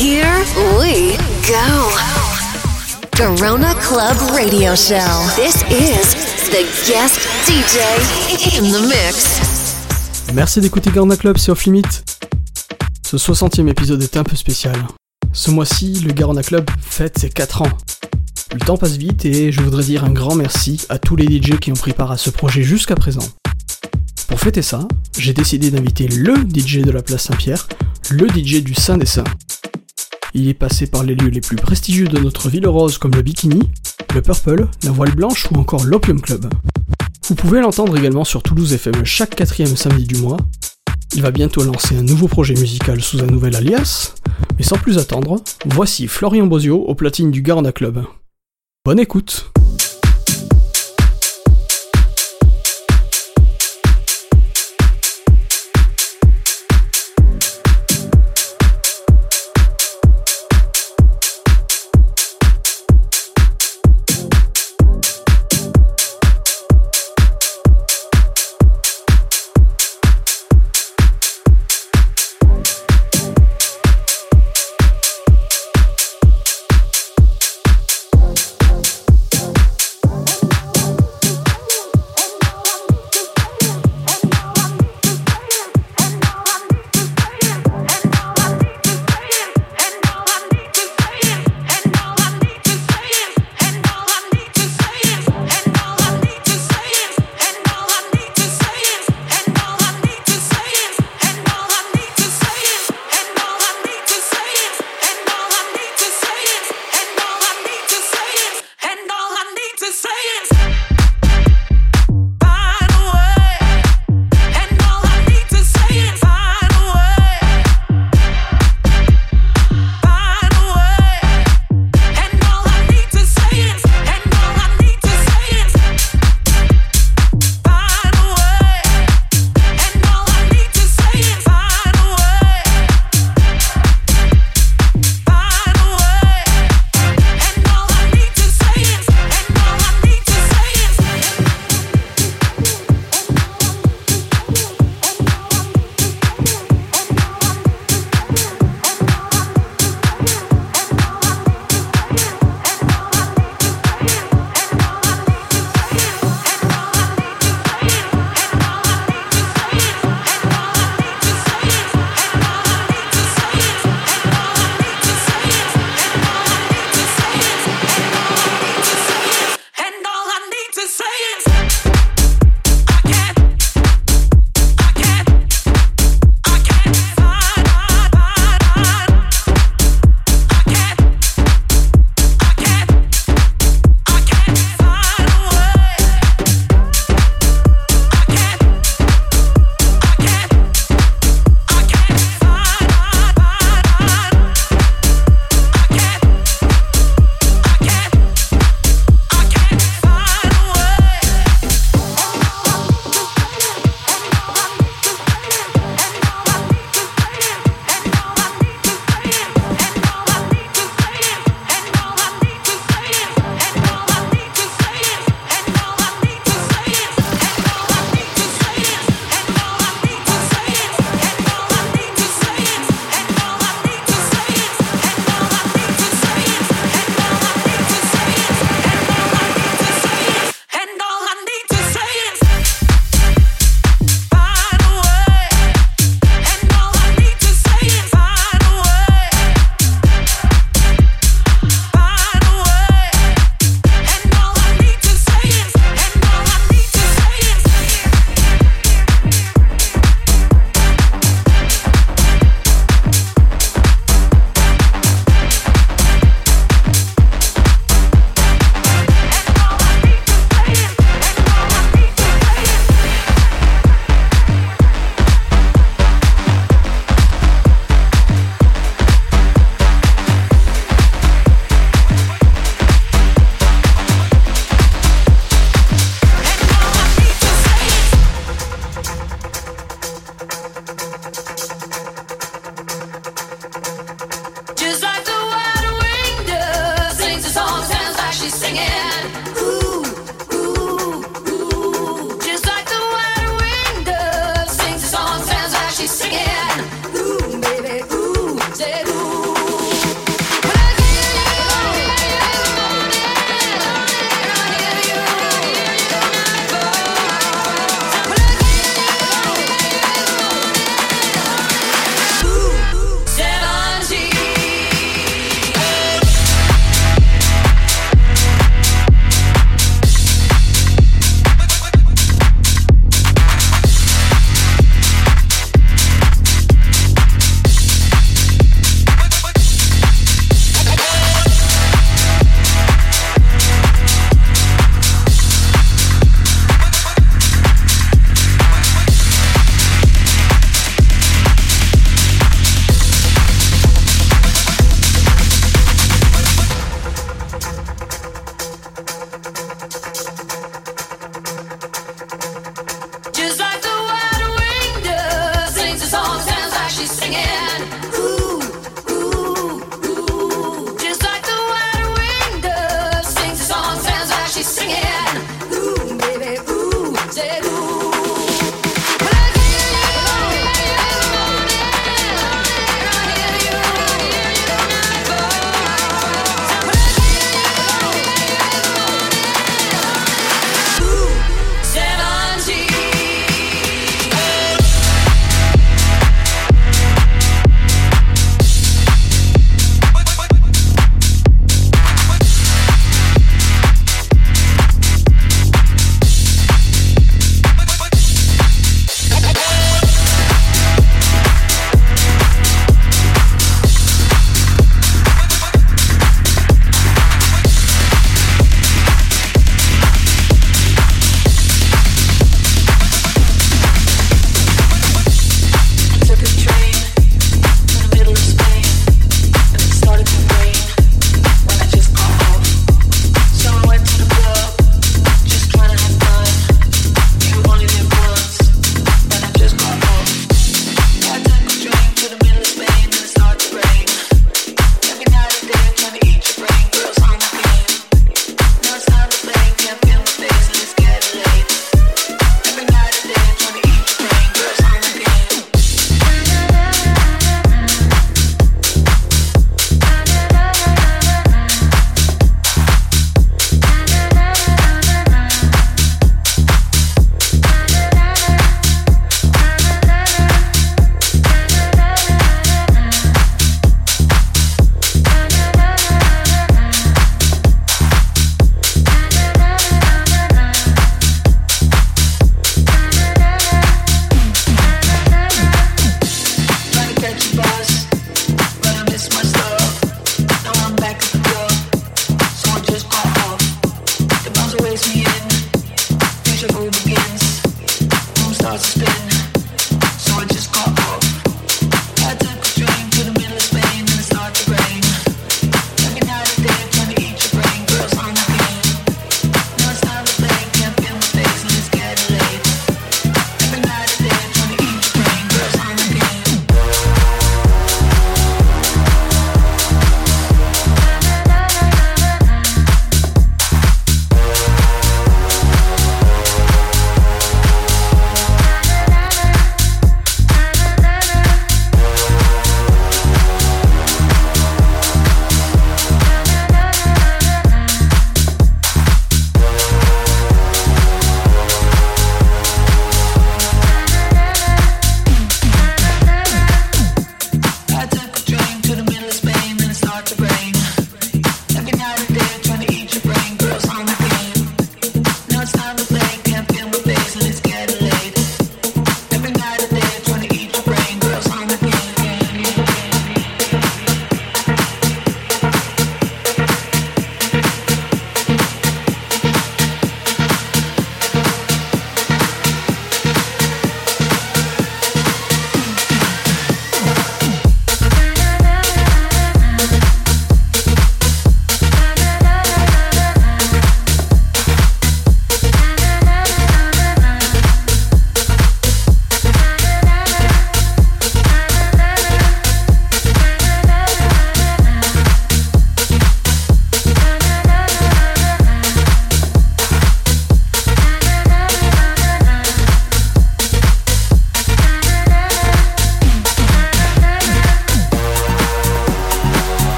Here we go. Corona Club Radio Show. This is the guest DJ in the mix. Merci d'écouter Garna Club, c'est Off Limit. Ce 60e épisode est un peu spécial. Ce mois-ci, le Garona Club fête ses 4 ans. Le temps passe vite et je voudrais dire un grand merci à tous les DJ qui ont pris part à ce projet jusqu'à présent. Pour fêter ça, j'ai décidé d'inviter LE DJ de la place Saint-Pierre, le DJ du Saint des Saints. Il est passé par les lieux les plus prestigieux de notre ville rose comme le Bikini, le Purple, la Voile Blanche ou encore l'Opium Club. Vous pouvez l'entendre également sur Toulouse FM chaque quatrième samedi du mois. Il va bientôt lancer un nouveau projet musical sous un nouvel alias, mais sans plus attendre, voici Florian Bozio au platine du Garda Club. Bonne écoute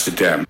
Amsterdam.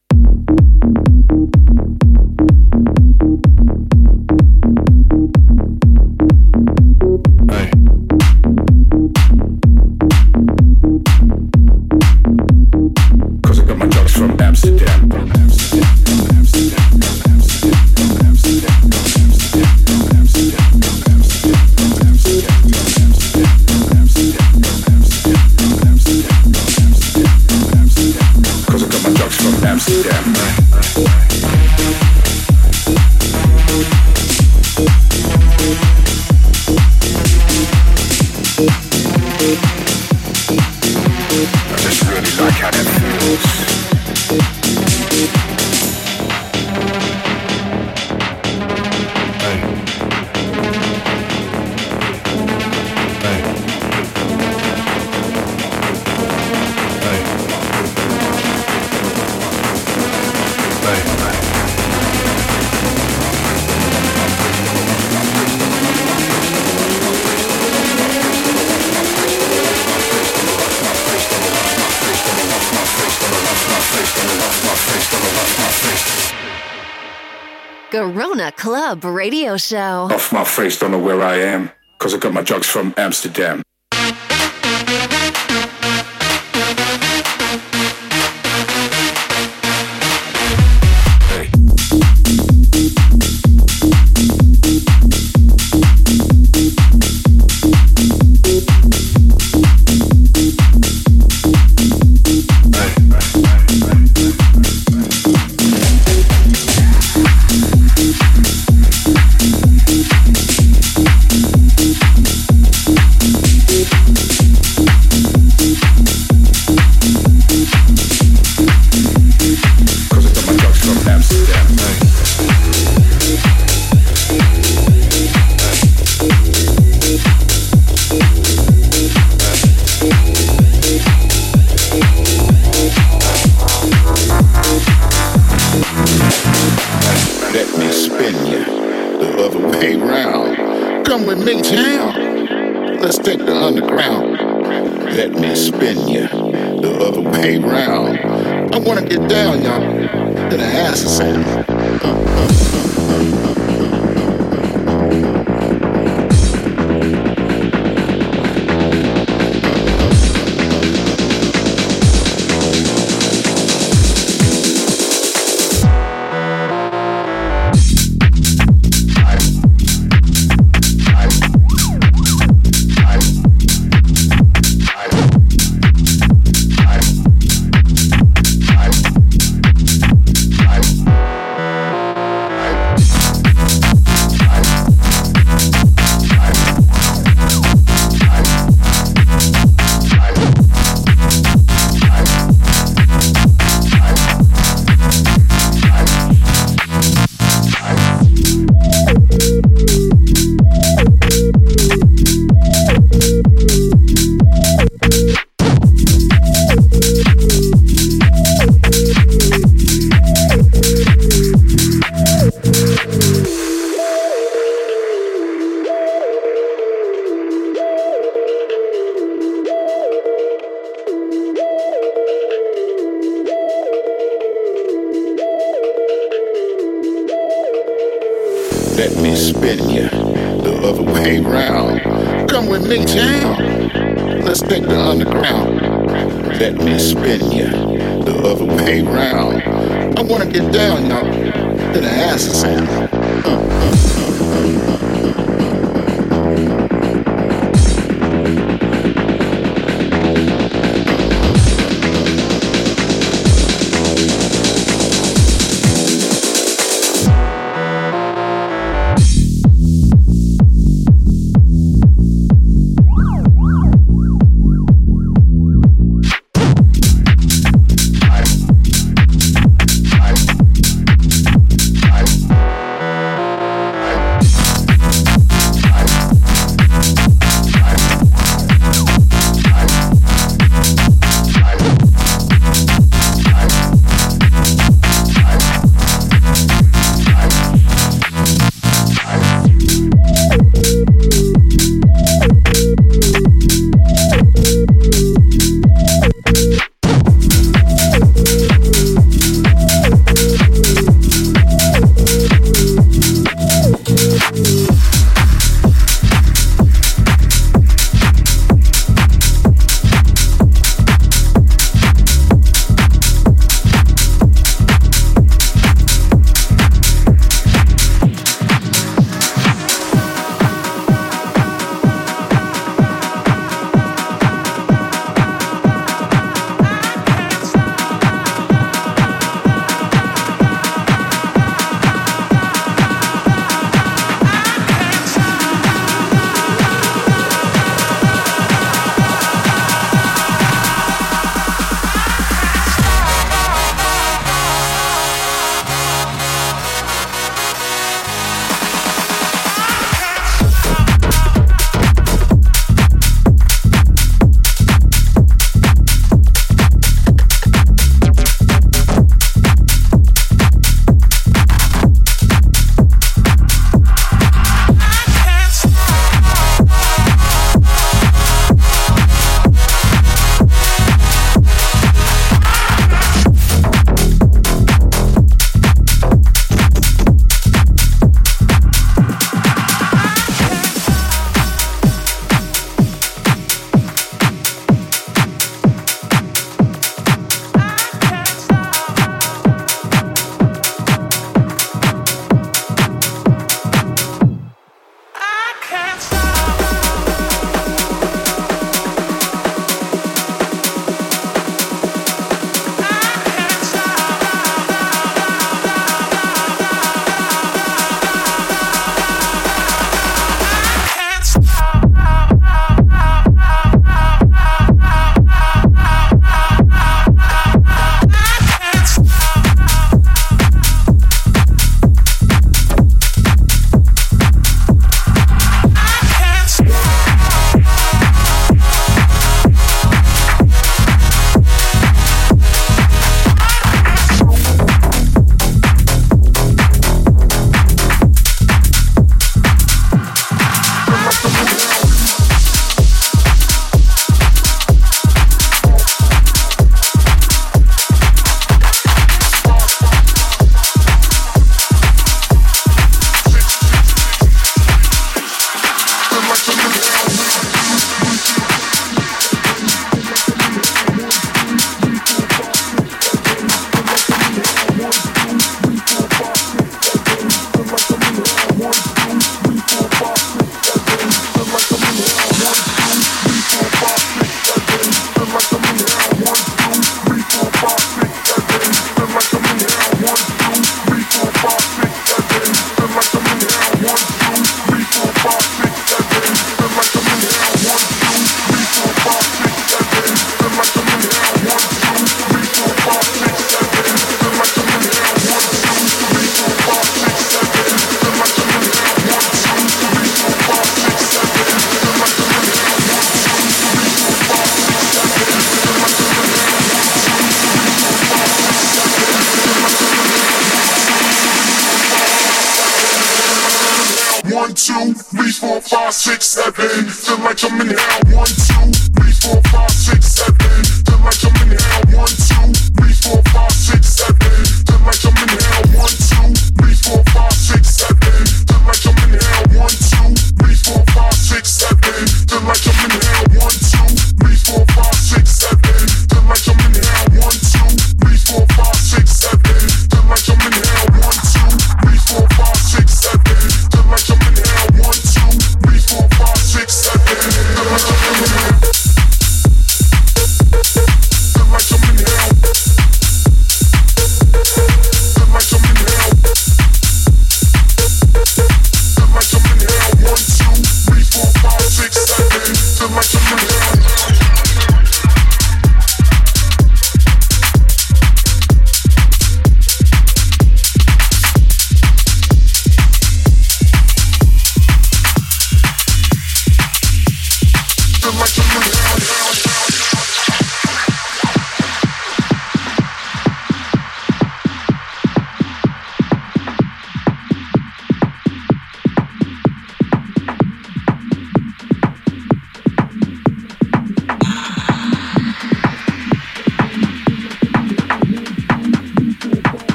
Club Radio Show. Off my face, don't know where I am, cause I got my drugs from Amsterdam.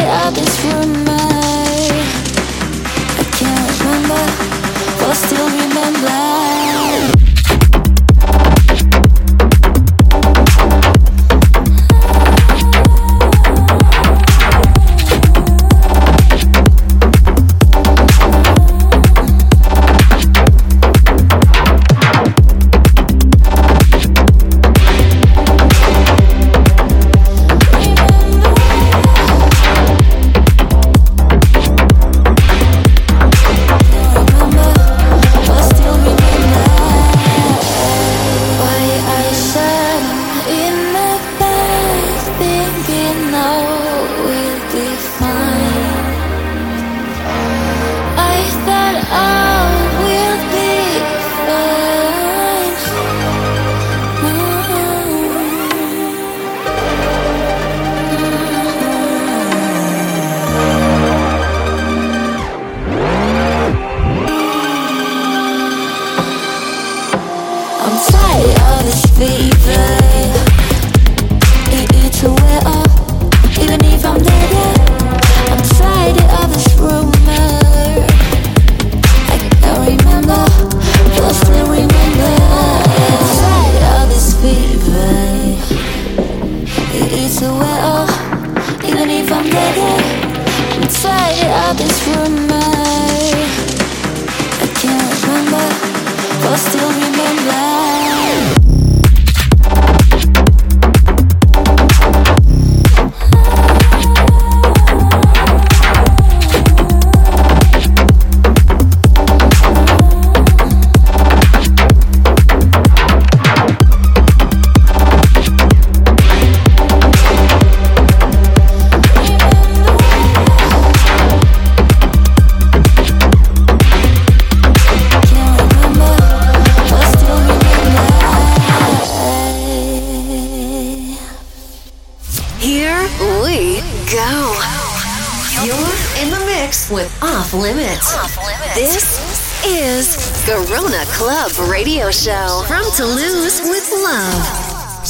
up I can't remember.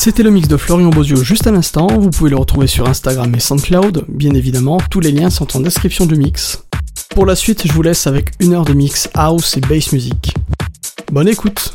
C'était le mix de Florian Bozio juste à l'instant, vous pouvez le retrouver sur Instagram et SoundCloud, bien évidemment, tous les liens sont en description du mix. Pour la suite, je vous laisse avec une heure de mix house et bass music. Bonne écoute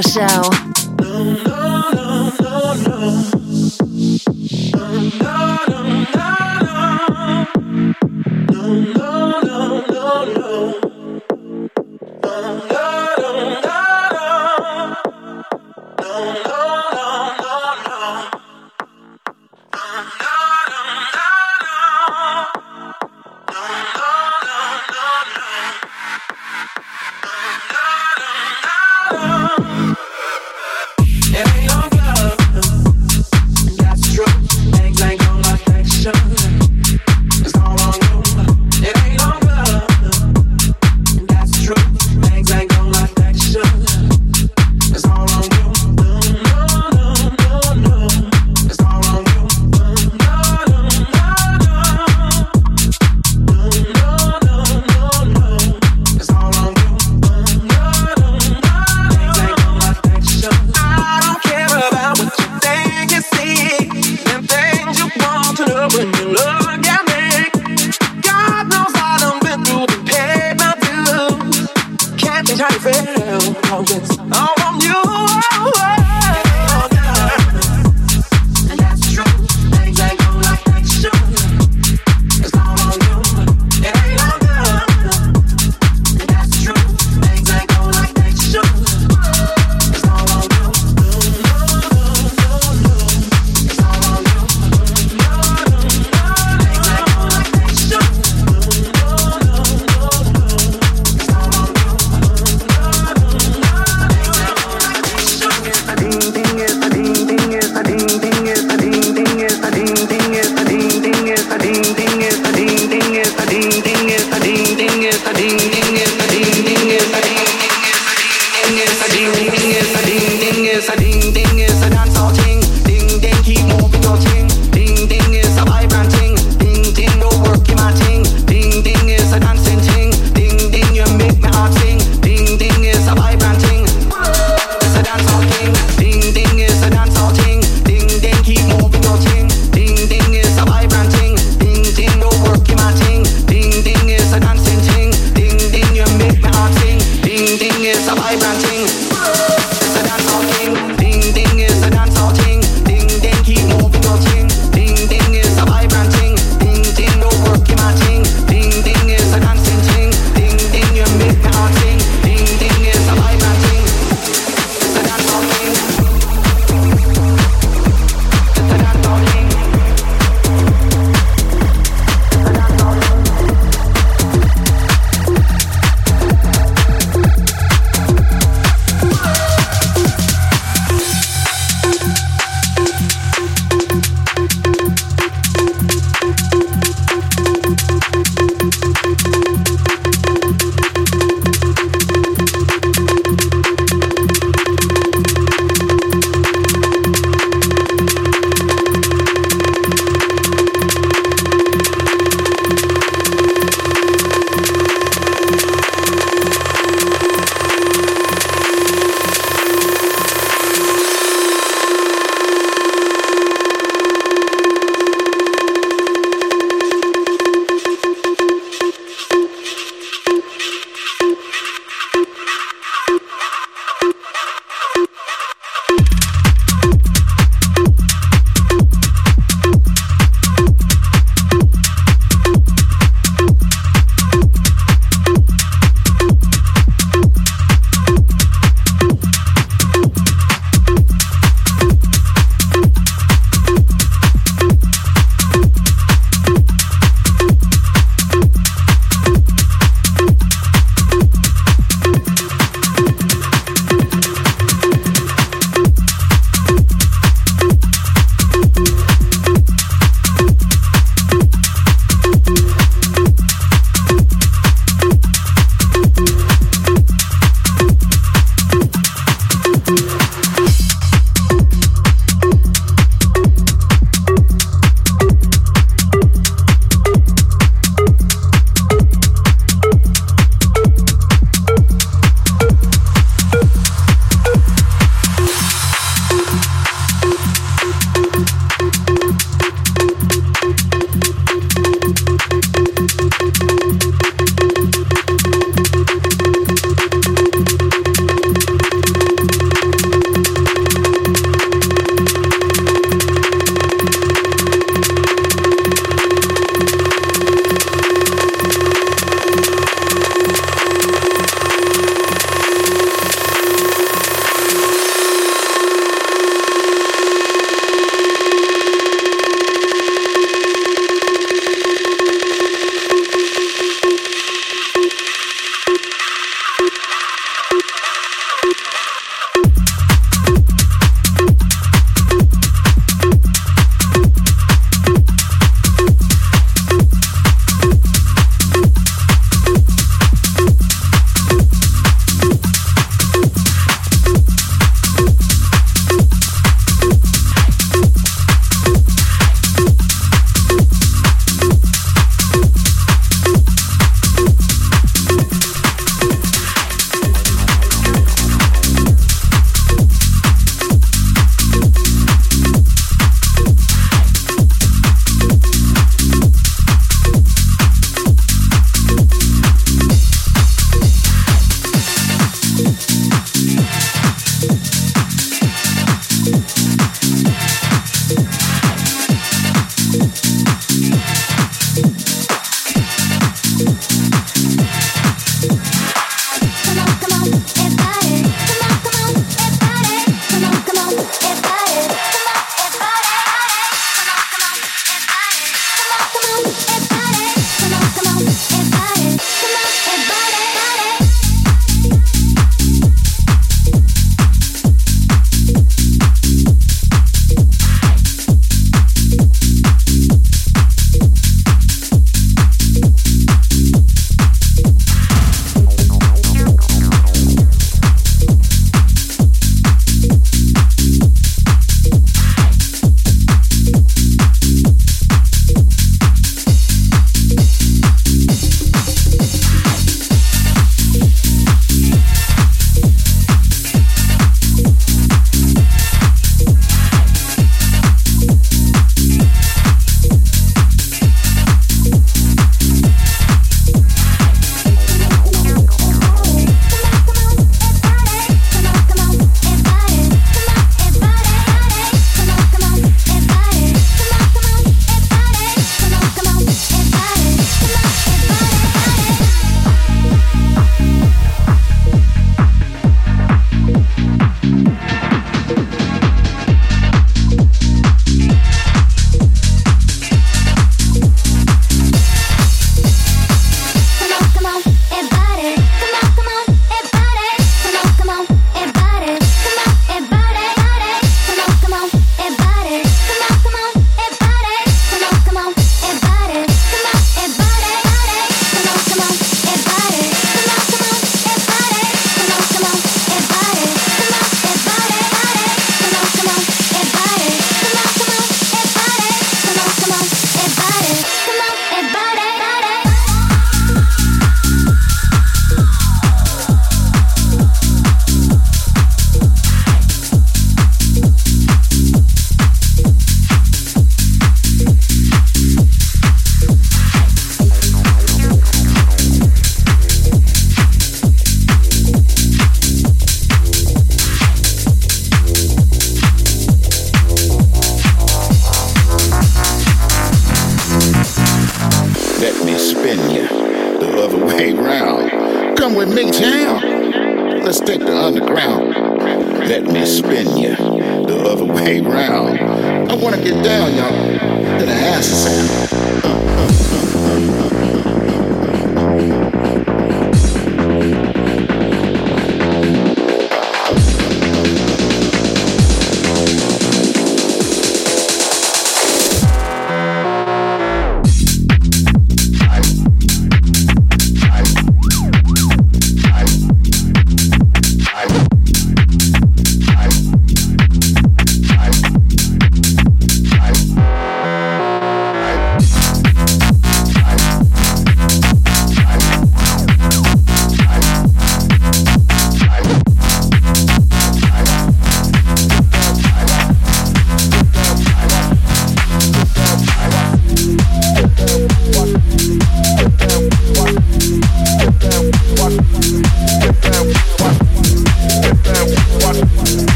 Show.